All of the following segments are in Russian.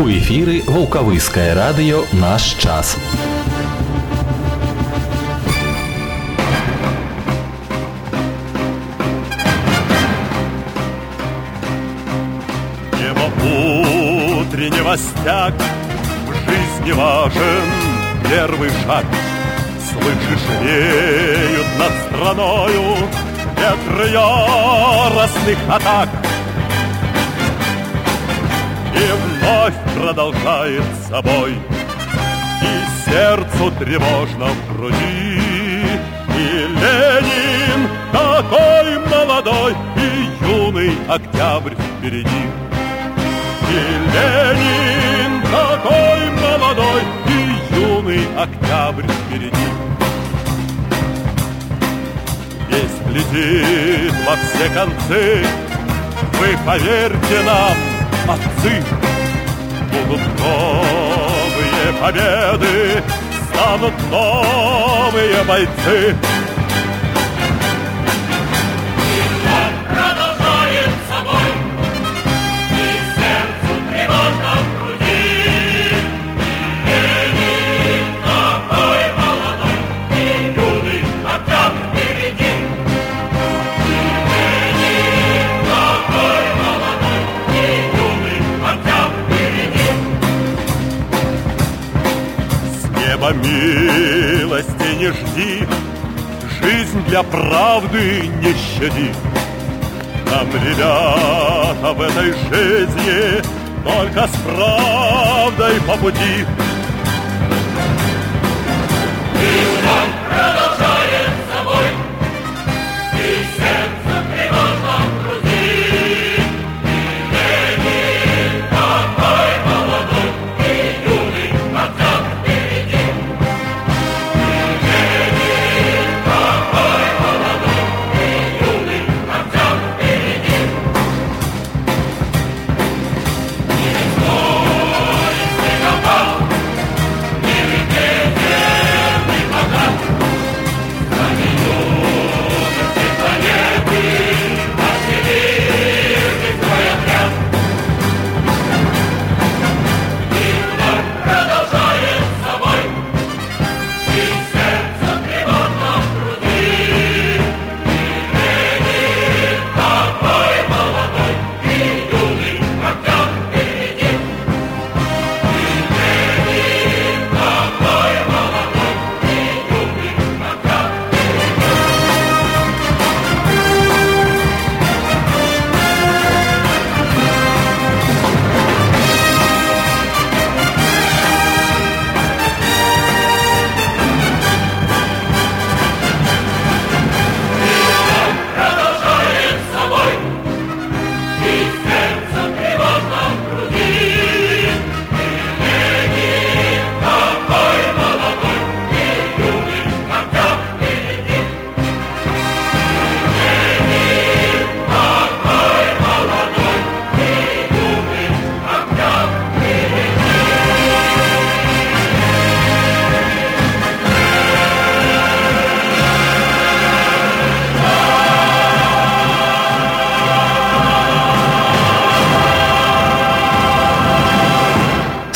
У эфіры вулкавыскае радыё наш час. Небо утреннего стяг В жизни важен первый шаг. Слышишь, реют над страною Ветры яростных атак И вновь продолжает собой. И сердцу тревожно в груди. И Ленин такой молодой И юный октябрь впереди. И Ленин такой молодой И юный октябрь впереди. Весть летит во все концы Вы поверьте нам, отцы Будут новые победы Станут новые бойцы правды не щади. Нам, ребята, в этой жизни Только с правдой по пути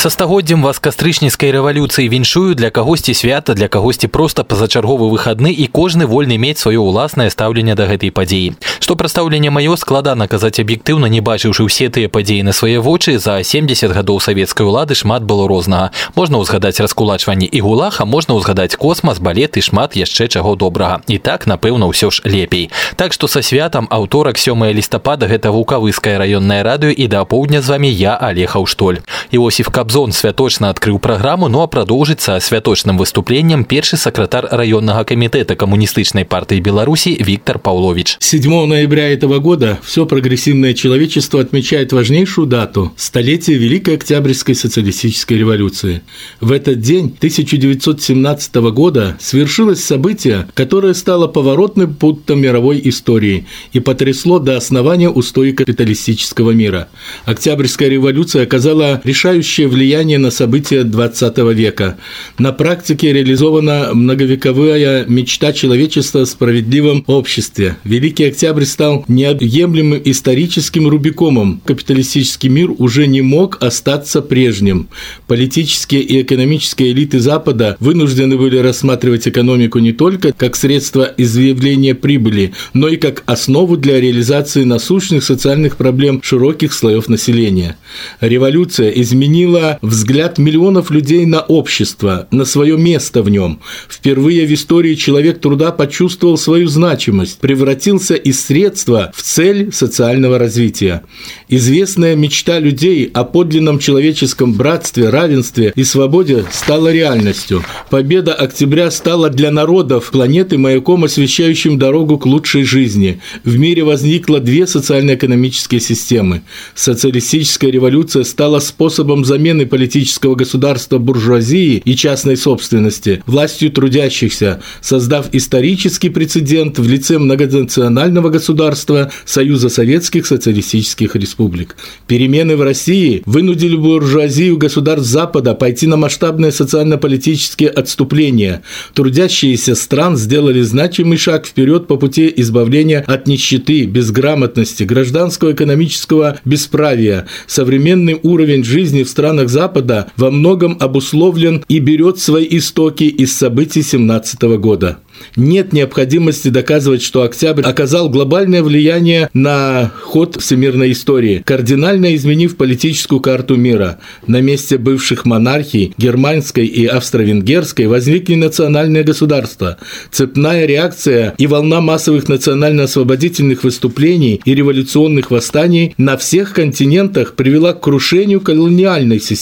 Са стагоддзям вас кастрычніцкай рэвалюцыі віншую для кагосьці свята для кагосьці проста пазачарговы выхадны і кожны вольны мець сваё ўласнае стаўленне да гэтай падзеі што прадстаўленне маё складана казаць аб'ектыўна не бачыўшы ўсе тыя падзеі на свае вочы за 70 гадоў савецкай улады шмат было рознага можна ўзгадаць раскулачванне і гулах а можна ўзгадаць космас балет і шмат яшчэ чаго добрага і так напэўна ўсё ж лепей так што са святам аўторак 7 лістапада гэта вулкавыскае раённае радыё і да апоўдня з вами я алехаў штоль Іосиф Кабзон святочна адкрыў праграму ну а прадоўжыцца святочным выступленнем першы сакратар раённага камітэта камуністычнай партыі Беларусі Віктор Паўлович 7 ноября этого года все прогрессивное человечество отмечает важнейшую дату – столетие Великой Октябрьской социалистической революции. В этот день 1917 года свершилось событие, которое стало поворотным пунктом мировой истории и потрясло до основания устои капиталистического мира. Октябрьская революция оказала решающее влияние влияние на события XX века. На практике реализована многовековая мечта человечества о справедливом обществе. Великий Октябрь стал неотъемлемым историческим рубикомом. Капиталистический мир уже не мог остаться прежним. Политические и экономические элиты Запада вынуждены были рассматривать экономику не только как средство изъявления прибыли, но и как основу для реализации насущных социальных проблем широких слоев населения. Революция изменила взгляд миллионов людей на общество, на свое место в нем. Впервые в истории человек труда почувствовал свою значимость, превратился из средства в цель социального развития. Известная мечта людей о подлинном человеческом братстве, равенстве и свободе стала реальностью. Победа октября стала для народов планеты маяком, освещающим дорогу к лучшей жизни. В мире возникло две социально-экономические системы. Социалистическая революция стала способом замены политического государства буржуазии и частной собственности властью трудящихся, создав исторический прецедент в лице многонационального государства Союза Советских Социалистических Республик. Перемены в России вынудили буржуазию государств Запада пойти на масштабные социально-политические отступления. Трудящиеся стран сделали значимый шаг вперед по пути избавления от нищеты, безграмотности, гражданского экономического бесправия. Современный уровень жизни в странах Запада во многом обусловлен и берет свои истоки из событий 17 года. Нет необходимости доказывать, что Октябрь оказал глобальное влияние на ход всемирной истории, кардинально изменив политическую карту мира. На месте бывших монархий, германской и австро-венгерской, возникли национальные государства. Цепная реакция и волна массовых национально-освободительных выступлений и революционных восстаний на всех континентах привела к крушению колониальной системы.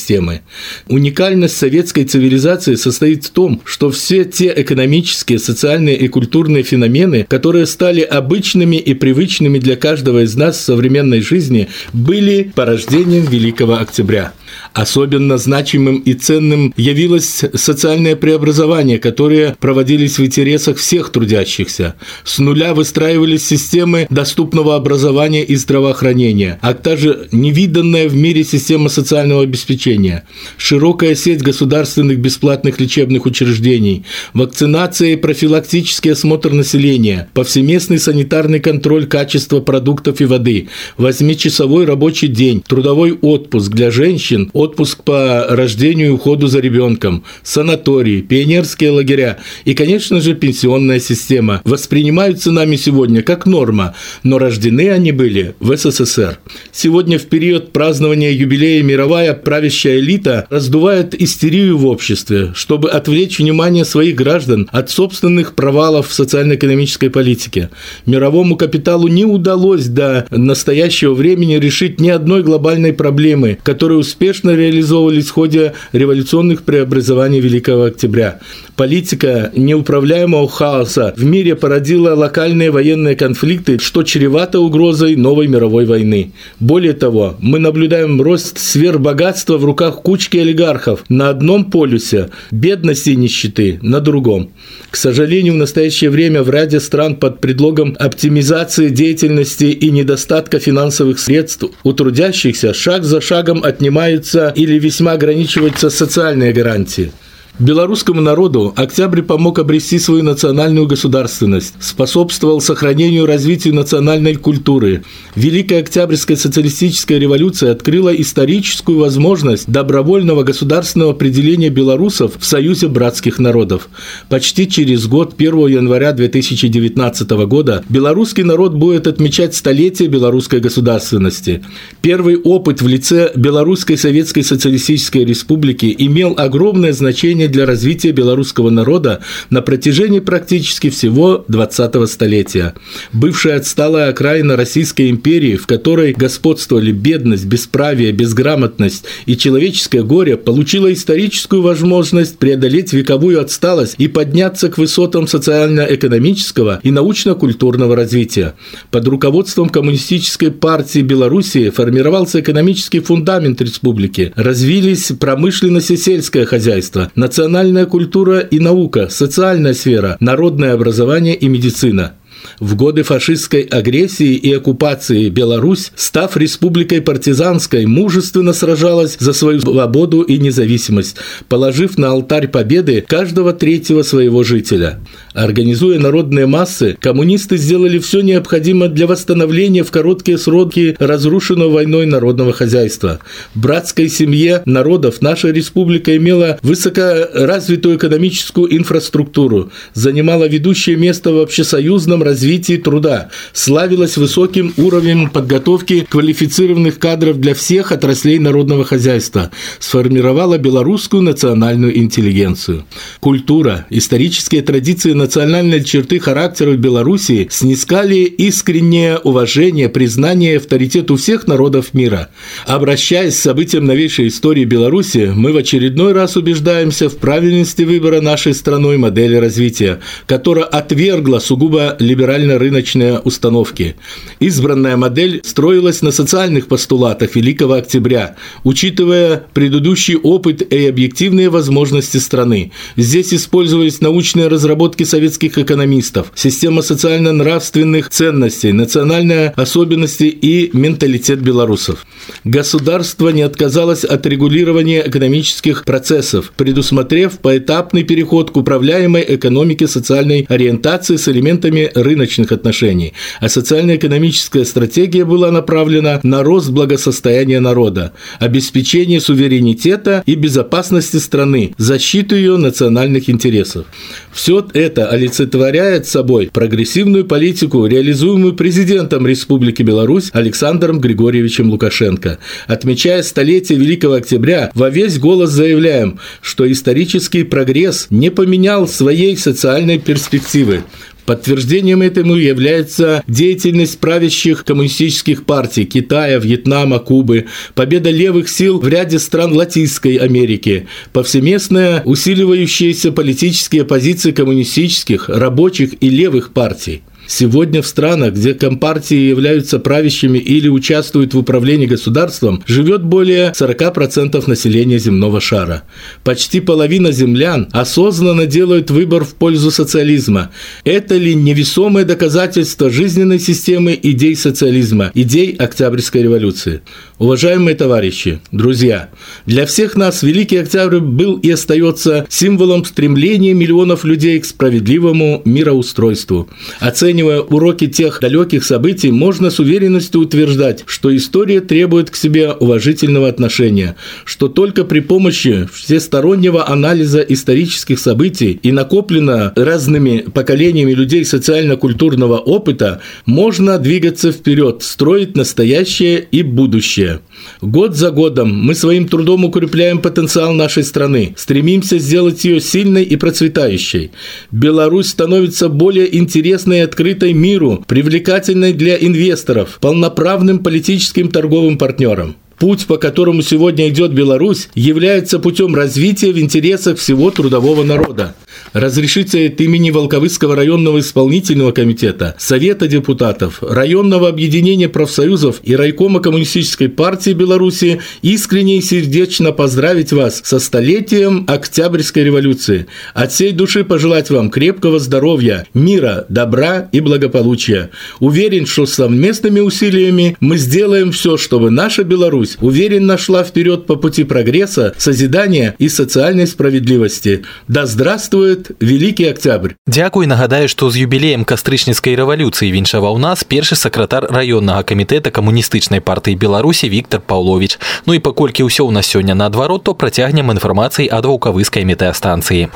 Уникальность советской цивилизации состоит в том, что все те экономические, социальные и культурные феномены, которые стали обычными и привычными для каждого из нас в современной жизни, были порождением Великого Октября. Особенно значимым и ценным явилось социальное преобразование, которое проводились в интересах всех трудящихся. С нуля выстраивались системы доступного образования и здравоохранения, а также невиданная в мире система социального обеспечения, широкая сеть государственных бесплатных лечебных учреждений, вакцинация и профилактический осмотр населения, повсеместный санитарный контроль качества продуктов и воды, восьмичасовой рабочий день, трудовой отпуск для женщин, женщин, отпуск по рождению и уходу за ребенком, санатории, пионерские лагеря и, конечно же, пенсионная система воспринимаются нами сегодня как норма, но рождены они были в СССР. Сегодня в период празднования юбилея мировая правящая элита раздувает истерию в обществе, чтобы отвлечь внимание своих граждан от собственных провалов в социально-экономической политике. Мировому капиталу не удалось до настоящего времени решить ни одной глобальной проблемы, которая успешно успешно реализовывались в ходе революционных преобразований Великого Октября. Политика неуправляемого хаоса в мире породила локальные военные конфликты, что чревато угрозой новой мировой войны. Более того, мы наблюдаем рост сверхбогатства в руках кучки олигархов на одном полюсе, бедности и нищеты на другом. К сожалению, в настоящее время в ряде стран под предлогом оптимизации деятельности и недостатка финансовых средств у трудящихся шаг за шагом отнимают снижаются или весьма ограничиваются социальные гарантии. Белорусскому народу октябрь помог обрести свою национальную государственность, способствовал сохранению и развитию национальной культуры. Великая Октябрьская социалистическая революция открыла историческую возможность добровольного государственного определения белорусов в Союзе братских народов. Почти через год, 1 января 2019 года, белорусский народ будет отмечать столетие белорусской государственности. Первый опыт в лице Белорусской Советской Социалистической Республики имел огромное значение значение для развития белорусского народа на протяжении практически всего 20-го столетия. Бывшая отсталая окраина Российской империи, в которой господствовали бедность, бесправие, безграмотность и человеческое горе, получила историческую возможность преодолеть вековую отсталость и подняться к высотам социально-экономического и научно-культурного развития. Под руководством Коммунистической партии Белоруссии формировался экономический фундамент республики, развились промышленность и сельское хозяйство, национальная культура и наука, социальная сфера, народное образование и медицина. В годы фашистской агрессии и оккупации Беларусь, став республикой партизанской, мужественно сражалась за свою свободу и независимость, положив на алтарь победы каждого третьего своего жителя. Организуя народные массы, коммунисты сделали все необходимое для восстановления в короткие сроки разрушенного войной народного хозяйства. В братской семье народов наша республика имела высокоразвитую экономическую инфраструктуру, занимала ведущее место в общесоюзном развитии труда, славилась высоким уровнем подготовки квалифицированных кадров для всех отраслей народного хозяйства, сформировала белорусскую национальную интеллигенцию. Культура, исторические традиции национальные черты характера в Беларуси снискали искреннее уважение, признание и авторитет у всех народов мира. Обращаясь к событиям новейшей истории Беларуси, мы в очередной раз убеждаемся в правильности выбора нашей страной модели развития, которая отвергла сугубо либерально-рыночные установки. Избранная модель строилась на социальных постулатах Великого Октября, учитывая предыдущий опыт и объективные возможности страны. Здесь использовались научные разработки советских экономистов, система социально-нравственных ценностей, национальные особенности и менталитет белорусов. Государство не отказалось от регулирования экономических процессов, предусмотрев поэтапный переход к управляемой экономике социальной ориентации с элементами рыночных отношений, а социально-экономическая стратегия была направлена на рост благосостояния народа, обеспечение суверенитета и безопасности страны, защиту ее национальных интересов. Все это олицетворяет собой прогрессивную политику, реализуемую президентом Республики Беларусь Александром Григорьевичем Лукашенко. Отмечая столетие Великого Октября, во весь голос заявляем, что исторический прогресс не поменял своей социальной перспективы. Подтверждением этому является деятельность правящих коммунистических партий Китая, Вьетнама, Кубы, победа левых сил в ряде стран Латинской Америки, повсеместная усиливающиеся политические позиции коммунистических, рабочих и левых партий. Сегодня в странах, где компартии являются правящими или участвуют в управлении государством, живет более 40% населения земного шара. Почти половина землян осознанно делают выбор в пользу социализма. Это ли невесомое доказательство жизненной системы идей социализма, идей Октябрьской революции? Уважаемые товарищи, друзья, для всех нас Великий Октябрь был и остается символом стремления миллионов людей к справедливому мироустройству. Оценивая уроки тех далеких событий, можно с уверенностью утверждать, что история требует к себе уважительного отношения, что только при помощи всестороннего анализа исторических событий и накоплено разными поколениями людей социально-культурного опыта можно двигаться вперед, строить настоящее и будущее. Год за годом мы своим трудом укрепляем потенциал нашей страны, стремимся сделать ее сильной и процветающей. Беларусь становится более интересной и открытой миру, привлекательной для инвесторов, полноправным политическим торговым партнером. Путь, по которому сегодня идет Беларусь, является путем развития в интересах всего трудового народа. Разрешите от имени Волковыского районного исполнительного комитета, Совета депутатов, районного объединения профсоюзов и райкома Коммунистической партии Беларуси искренне и сердечно поздравить вас со столетием Октябрьской революции. От всей души пожелать вам крепкого здоровья, мира, добра и благополучия. Уверен, что совместными усилиями мы сделаем все, чтобы наша Беларусь Беларусь уверенно шла вперед по пути прогресса, созидания и социальной справедливости. Да здравствует Великий Октябрь! Дякую, нагадаю, што з юбілеем кастрычніцкай рэвалюцыі віншаваў нас першы сакратар раённага камітэта камуністычнай партыі Беларусі Віктор Паўлович. Ну і паколькі ўсё ў нас сёння наадварот, то працягнем інфармацыі ад ваўкавыскай метэастанцыі.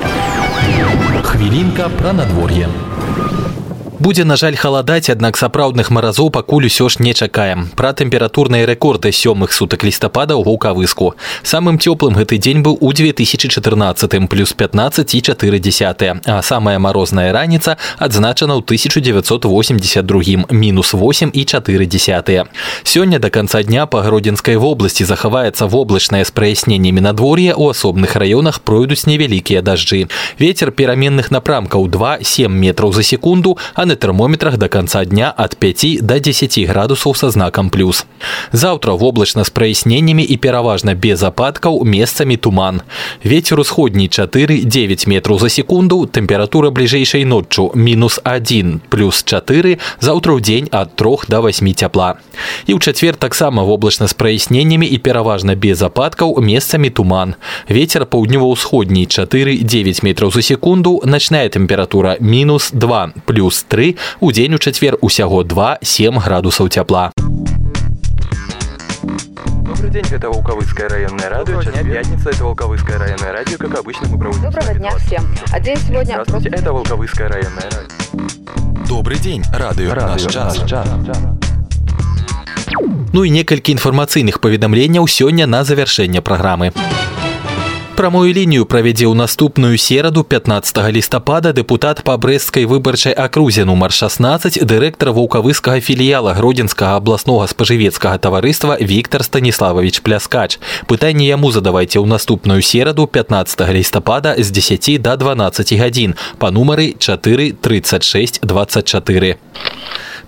Хвілінка пра надвор'е. Будзе на жаль халадаць, аднак сапраўдных маразоў пакуль усё ж не чакаем. Пра тэмпературныя рэкорды сёмых сутак лістапада ў вулкавыску. Самым цёплым гэты дзень быў у 2014 плюс 15 і 4 десятыя, а самая марозная раніца адзначана ў 1982 мінус 8 і 4 десятыя. Сёння до конца дня па гродзенскай вобласці захаваецца воблачнае з праясненнямі надвор'я у асобных раёнах пройдуць невялікія дажджы. Вецер пераменных напрамкаў 2-7 метраў за секунду, а а на тэрмометрах до конца дня от 5 до 10 градусов со знаком плюс. Завтра в облачно с прояснениями и пераважно без опадков местами туман. Ветер усходний 4-9 метров за секунду, температура ближайшей ночью минус 1 плюс 4, завтра в день от 3 до 8 тепла. И в четверг так само в облачно с прояснениями и пераважно без опадков местами туман. Ветер паўднёва-ўсходний 4-9 метров за секунду, ночная температура минус 2 плюс 3, у день у четверг усяго 2-7 градусов тепла. Добрый день, это Волковыцкое районное радио. Час пятница, это Волковыцкое районное радио. Как обычно, мы проводим... Доброго дня всем. А день сегодня... Здравствуйте, это Волковыцкое районное радио. Добрый день, радио, наш час. Ну і некалькі інфармацыйных паведамленняў сёння на завяршэнне праграмы. Прамую лінію правядзе ў наступную сераду 15 лістапада дэпутат па брэсцкай выбарчай акрузе нумар 16 дырэктар ваўкавыскага філіяла гродзенскага абласнога спажывецкага таварыства Віктор Станіславович Пляскач. Пытанне яму задавайце ў наступную сераду 15 лістапада з 10 до 12 гадзін па нумары 4 36 24.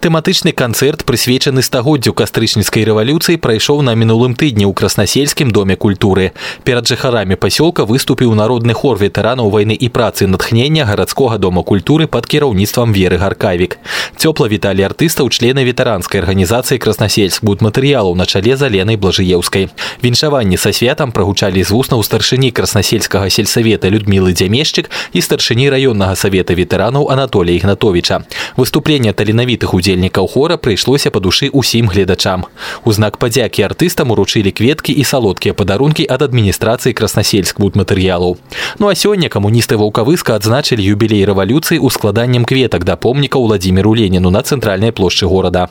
Тэматычны канцэрт, прысвечаны стагоддзю кастрычніцкай рэвалюцыі, прайшоў на мінулым тыдні ў краснасельскім доме культуры. Перад жыхарамі пасёлка выступіў народны хор ветэранаў вайны і працы натхнення гарадскога дома культуры пад кіраўніцтвам веры гаркавік. Цёпла віталі артыстаў члены ветэранскай арганізацыі краснасельск будматэрыялаў на чале заленай блажыеўскай. Віншаванні са святам прагучалі з вуснаў старшыні краснасельскага сельсавета Людмілы Дзямешчык і старшыні раённага савета ветэранаў Анатолія Ігнатовіча. Выступленне таленавітых удзельнікаў удзельнікаў хора прыйшлося па душы ўсім гледачам. У знак падзякі артыстам уручылі кветкі і салодкія падарункі ад адміністрацыі краснасельск будматэрыялаў. Ну а сёння камуністы ваўкавыска адзначылі юбілей рэвалюцыі ў складаннем кветак да помніка Владзіміру Леніну на цэнтральнай плошчы горада.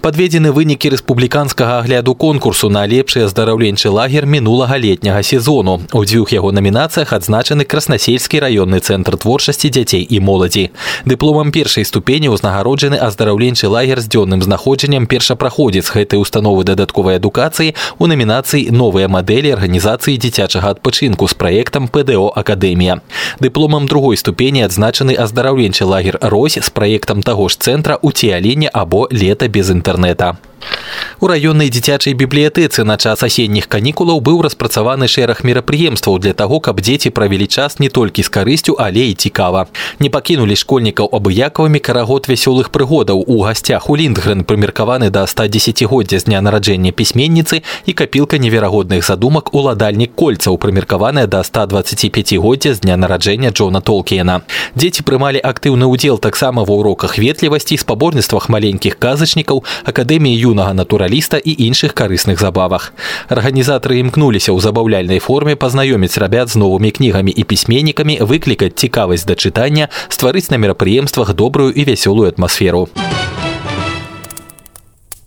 Падведзены вынікі рэспубліканскага агляду конкурсу на лепшы аздараўленчы лагер мінулага летняга сезону. У дзвюх яго намінацыях адзначаны краснасельскі раённы цэнтр творчасці дзяцей і моладзі. Дыпломам першай ступені ўзнагароджаны аздараўленчы лагер з дзённым знаходжаннем першапраходзіц гэтай установы дадатковай адукацыі у намінацыі новыя мадэлі арганізацыі дзіцячага адпачынку з праектам ПДО акадэмія. Дыпломам другой ступені адзначаны аздараўленчы лагер Рось з праектам таго ж цэнтра ў ціяленне або лета без інтэрнэта. интернета. У раённай дзіцячай бібліятэцы на час асенніх канікулаў быў распрацаваны шэраг мерапрыемстваў для таго, каб дзеці правялі час не толькі з карысцю, але і цікава. Не пакінулі школьнікаў абыякавымі карагод вясёлых прыгодаў у гасцях у Ліндгрен прымеркаваны да 110годдзя з дня нараджэння пісьменніцы і капілка неверагодных задумак уладальнік кольцаў прымеркаваная да 125годдзя з дня нараджэння Джона Толкіена. Дзеці прымалі актыўны ўдзел таксама ва ўроках ветлівасці, спаборніцтвах маленькіх казачнікаў, акадэміі юнага натураліста і іншых карысных забавах. Арганізатары імкнуліся ў забаўляльнай форме пазнаёміць рабят з новымі кнігамі і пісьменнікамі, выклікаць цікавасць да чытання, стварыць на мерапрыемствах добрую і вясёлую атмасферу.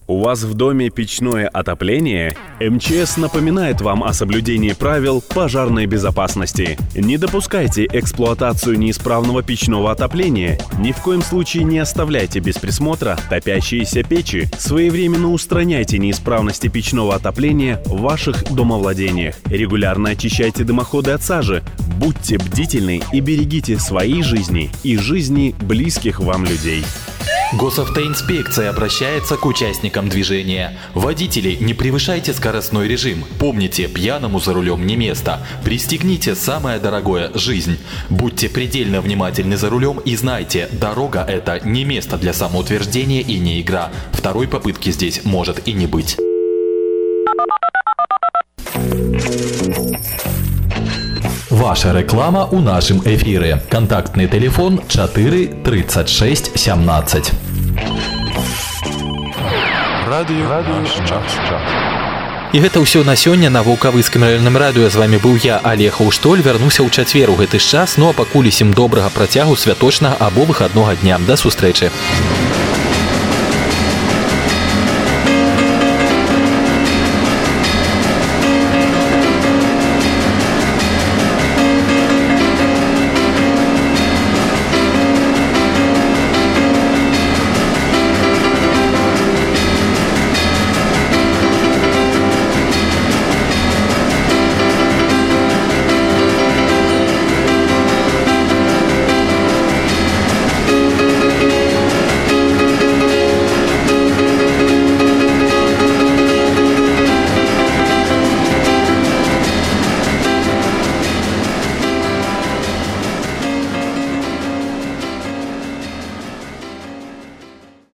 У вас в доме печное отопление? МЧС напоминает вам о соблюдении правил пожарной безопасности. Не допускайте эксплуатацию неисправного печного отопления. Ни в коем случае не оставляйте без присмотра топящиеся печи. Своевременно устраняйте неисправности печного отопления в ваших домовладениях. Регулярно очищайте дымоходы от сажи. Будьте бдительны и берегите свои жизни и жизни близких вам людей. Госавтоинспекция обращается к участникам движения. Водители, не превышайте скоростной режим. Помните, пьяному за рулем не место. Пристегните самое дорогое – жизнь. Будьте предельно внимательны за рулем и знайте, дорога – это не место для самоутверждения и не игра. Второй попытки здесь может и не быть. Ваша реклама у нашым эфиры. Контактный телефон 4 36 17. Радио, Радио наш час. І гэта ўсё на сёння на вулкавыскім раённым радыё з вами быў я Олег Аўштоль вярнуся ў чацвер у гэты ж час ну а пакуль усім добрага працягу святочнага або выхаднога дня да сустрэчы.